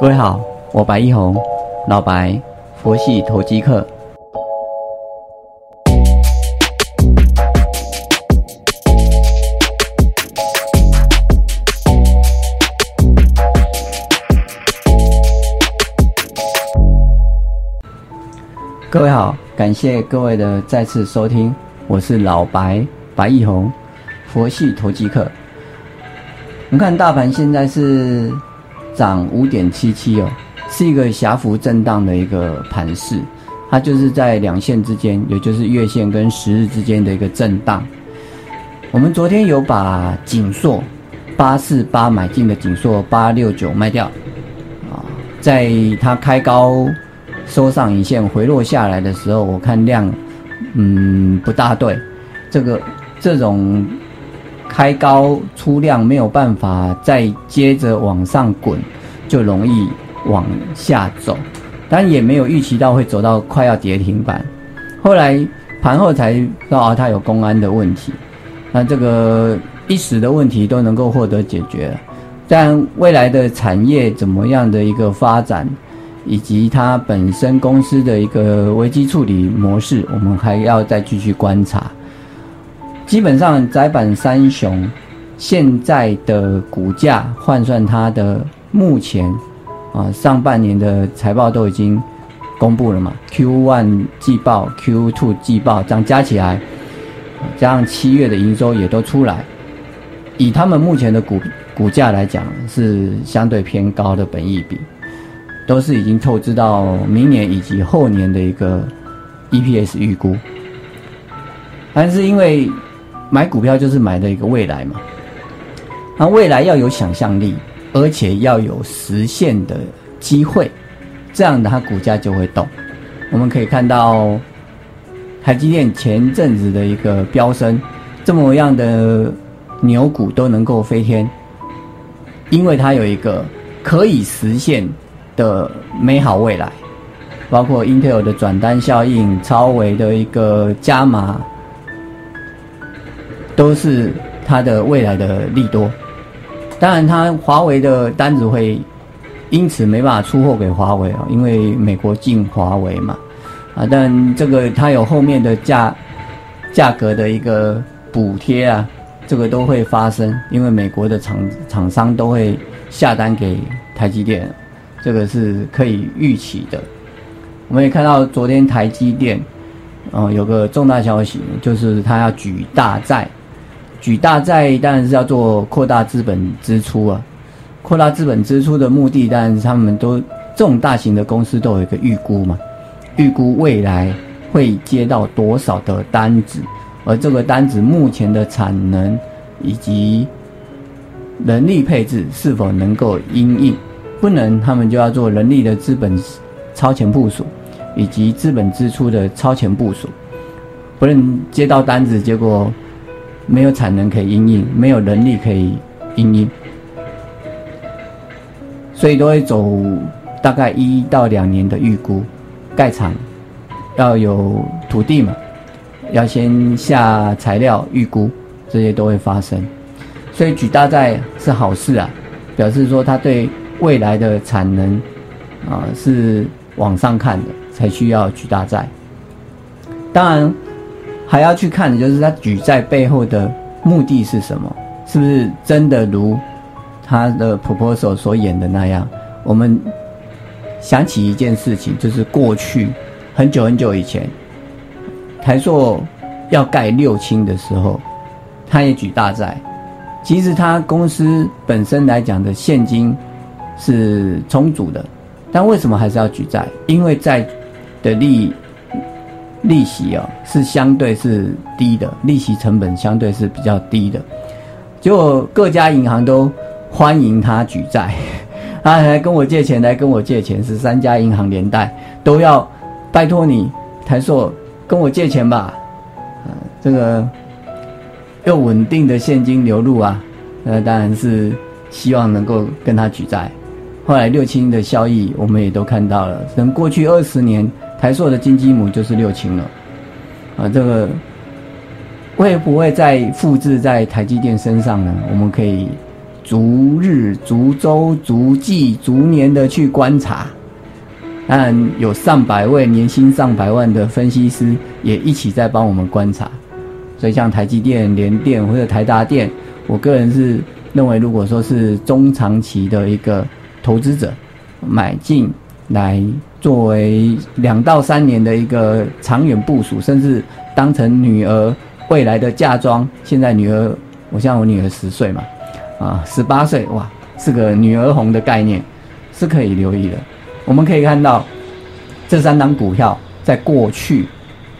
各位好，我白一红，老白，佛系投机客。各位好，感谢各位的再次收听，我是老白白一红，佛系投机客。我们看大盘现在是涨五点七七哦，是一个狭幅震荡的一个盘势，它就是在两线之间，也就是月线跟十日之间的一个震荡。我们昨天有把锦硕八四八买进的锦硕八六九卖掉，啊，在它开高收上影线回落下来的时候，我看量嗯不大对，这个这种。开高出量没有办法再接着往上滚，就容易往下走，但也没有预期到会走到快要跌停板。后来盘后才知道它有公安的问题，那这个一时的问题都能够获得解决，但未来的产业怎么样的一个发展，以及它本身公司的一个危机处理模式，我们还要再继续观察。基本上，窄板三雄现在的股价换算它的目前啊上半年的财报都已经公布了嘛？Q one 季报、Q two 季报这样加起来，加上七月的营收也都出来，以他们目前的股股价来讲，是相对偏高的本益比，都是已经透支到明年以及后年的一个 EPS 预估，但是因为。买股票就是买的一个未来嘛，那未来要有想象力，而且要有实现的机会，这样的它股价就会动。我们可以看到台积电前阵子的一个飙升，这么样的牛股都能够飞天，因为它有一个可以实现的美好未来，包括 Intel 的转单效应、超微的一个加码。都是它的未来的利多，当然，它华为的单子会因此没办法出货给华为啊，因为美国禁华为嘛，啊，但这个它有后面的价价格的一个补贴啊，这个都会发生，因为美国的厂厂商都会下单给台积电，这个是可以预期的。我们也看到昨天台积电，嗯，有个重大消息，就是它要举大债。举大债当然是要做扩大资本支出啊，扩大资本支出的目的当然是他们都这种大型的公司都有一个预估嘛，预估未来会接到多少的单子，而这个单子目前的产能以及人力配置是否能够应应，不能他们就要做人力的资本超前部署，以及资本支出的超前部署，不能接到单子结果。没有产能可以应应，没有能力可以应应，所以都会走大概一到两年的预估。盖厂要有土地嘛，要先下材料预估，这些都会发生。所以举大债是好事啊，表示说他对未来的产能啊是往上看的，才需要举大债。当然。还要去看的就是他举债背后的目的是什么？是不是真的如他的 proposal 所演的那样？我们想起一件事情，就是过去很久很久以前，台塑要盖六轻的时候，他也举大债。其实他公司本身来讲的现金是充足的，但为什么还是要举债？因为债的利益。利息啊是相对是低的，利息成本相对是比较低的。结果各家银行都欢迎他举债，他来跟我借钱，来跟我借钱，是三家银行连带都要拜托你台硕跟我借钱吧。嗯，这个又稳定的现金流入啊，那当然是希望能够跟他举债。后来六清的效益我们也都看到了，等过去二十年。台塑的金鸡母就是六氢了，啊，这个会不会再复制在台积电身上呢？我们可以逐日、逐周、逐季、逐年的去观察。当然，有上百位年薪上百万的分析师也一起在帮我们观察。所以，像台积电、联电或者台达电，我个人是认为，如果说是中长期的一个投资者买进来，作为两到三年的一个长远部署，甚至当成女儿未来的嫁妆。现在女儿，我像我女儿十岁嘛，啊，十八岁，哇，是个女儿红的概念，是可以留意的。我们可以看到，这三档股票在过去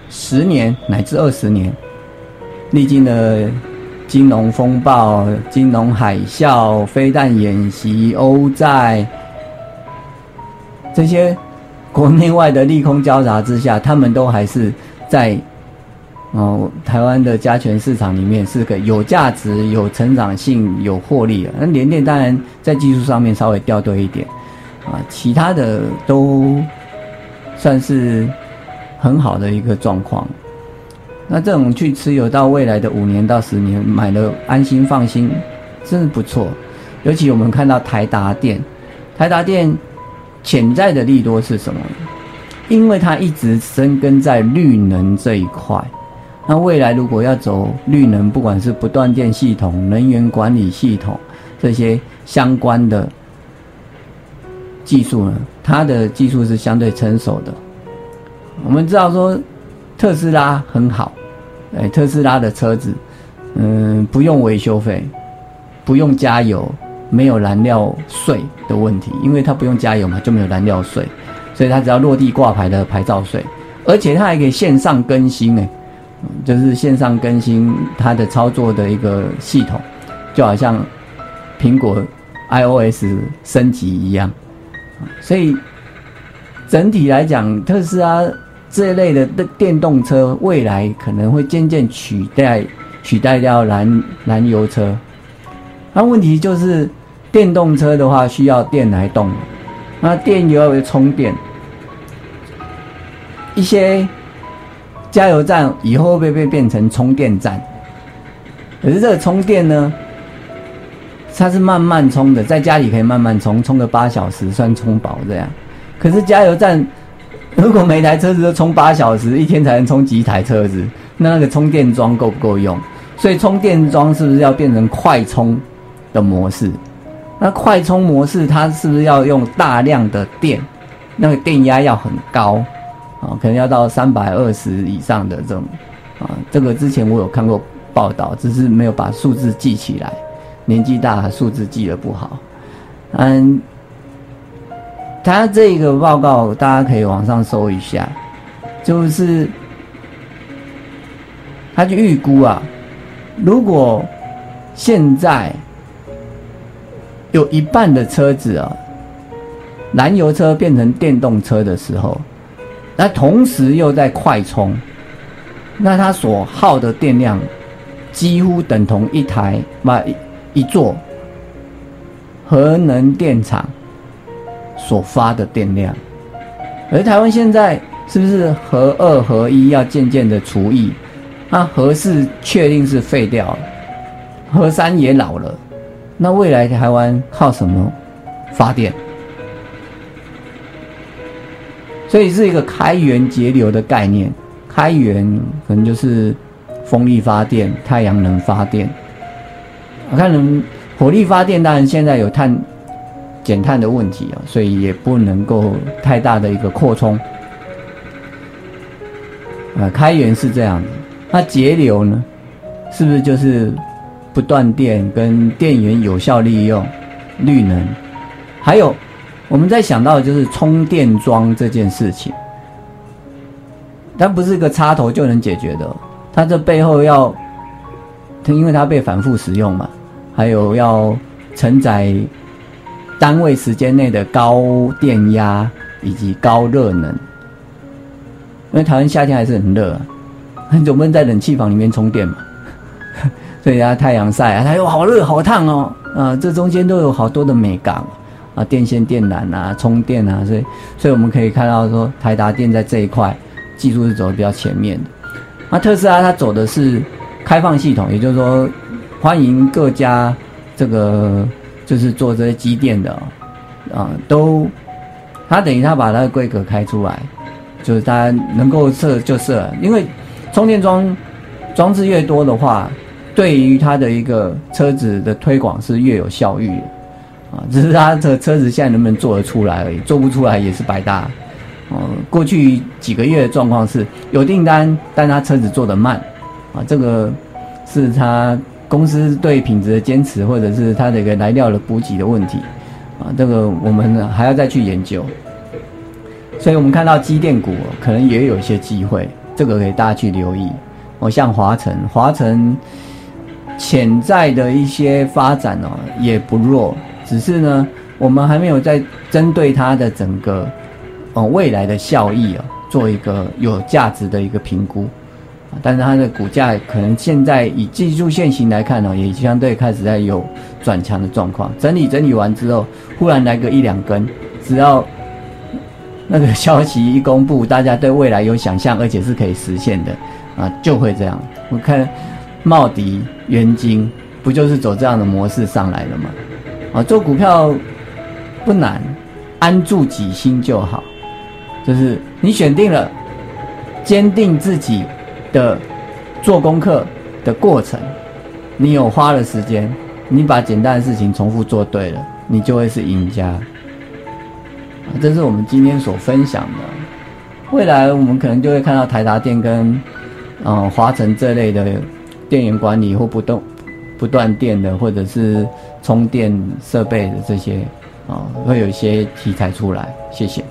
十年乃至二十年，历经了金融风暴、金融海啸、飞弹演习、欧债这些国内外的利空交杂之下，他们都还是在哦台湾的加权市场里面是个有价值、有成长性、有获利的。那联电当然在技术上面稍微掉队一点。啊，其他的都算是很好的一个状况。那这种去持有到未来的五年到十年，买了安心放心，真的不错。尤其我们看到台达电，台达电潜在的利多是什么？因为它一直深耕在绿能这一块。那未来如果要走绿能，不管是不断电系统、能源管理系统这些相关的。技术呢？它的技术是相对成熟的。我们知道说，特斯拉很好，哎，特斯拉的车子，嗯，不用维修费，不用加油，没有燃料税的问题，因为它不用加油嘛，就没有燃料税，所以它只要落地挂牌的牌照税，而且它还可以线上更新，哎，就是线上更新它的操作的一个系统，就好像苹果 iOS 升级一样。所以整体来讲，特斯拉这一类的电动车，未来可能会渐渐取代取代掉燃燃油车。那问题就是，电动车的话需要电来动，那电又要充电。一些加油站以后会不会变成充电站？可是这个充电呢？它是慢慢充的，在家里可以慢慢充，充个八小时算充饱这样。可是加油站如果每台车子都充八小时，一天才能充几台车子？那那个充电桩够不够用？所以充电桩是不是要变成快充的模式？那快充模式它是不是要用大量的电？那个电压要很高啊，可能要到三百二十以上的这种啊。这个之前我有看过报道，只是没有把数字记起来。年纪大，数字记得不好。嗯，他这个报告大家可以网上搜一下，就是他就预估啊，如果现在有一半的车子啊，燃油车变成电动车的时候，那同时又在快充，那它所耗的电量几乎等同一台买。一座核能电厂所发的电量，而台湾现在是不是核二核一要渐渐的除役？那核四确定是废掉了，核三也老了，那未来台湾靠什么发电？所以是一个开源节流的概念，开源可能就是风力发电、太阳能发电。我看，火力发电当然现在有碳减碳的问题啊，所以也不能够太大的一个扩充。啊，开源是这样子，那节流呢？是不是就是不断电跟电源有效利用、绿能？还有，我们在想到的就是充电桩这件事情，它不是一个插头就能解决的，它这背后要。因为它被反复使用嘛，还有要承载单位时间内的高电压以及高热能。因为台湾夏天还是很热，总不能在冷气房里面充电嘛，所以它太阳晒啊，它又好热好烫哦，啊，这中间都有好多的美感啊，电线电缆啊，充电啊，所以，所以我们可以看到说，台达电在这一块技术是走的比较前面的，那特斯拉它走的是。开放系统，也就是说，欢迎各家这个就是做这些机电的啊，都他等于他把它的规格开出来，就是大家能够设就设，因为充电桩装置越多的话，对于它的一个车子的推广是越有效率的啊，只是他的车子现在能不能做得出来而已，做不出来也是白搭。哦，过去几个月的状况是有订单，但他车子做得慢，啊，这个是他公司对品质的坚持，或者是他的一个来料的补给的问题，啊，这个我们还要再去研究。所以我们看到机电股可能也有一些机会，这个给大家去留意。哦，像华晨，华晨潜在的一些发展哦也不弱，只是呢，我们还没有在针对它的整个。哦，未来的效益啊，做一个有价值的一个评估，但是它的股价可能现在以技术线型来看呢，也相对开始在有转强的状况。整理整理完之后，忽然来个一两根，只要那个消息一公布，大家对未来有想象，而且是可以实现的啊，就会这样。我看茂迪、元金不就是走这样的模式上来的吗？啊，做股票不难，安住己心就好。就是你选定了，坚定自己的做功课的过程，你有花了时间，你把简单的事情重复做对了，你就会是赢家。这是我们今天所分享的。未来我们可能就会看到台达电跟嗯华晨这类的电源管理或不动不断电的，或者是充电设备的这些啊，会有一些题材出来。谢谢。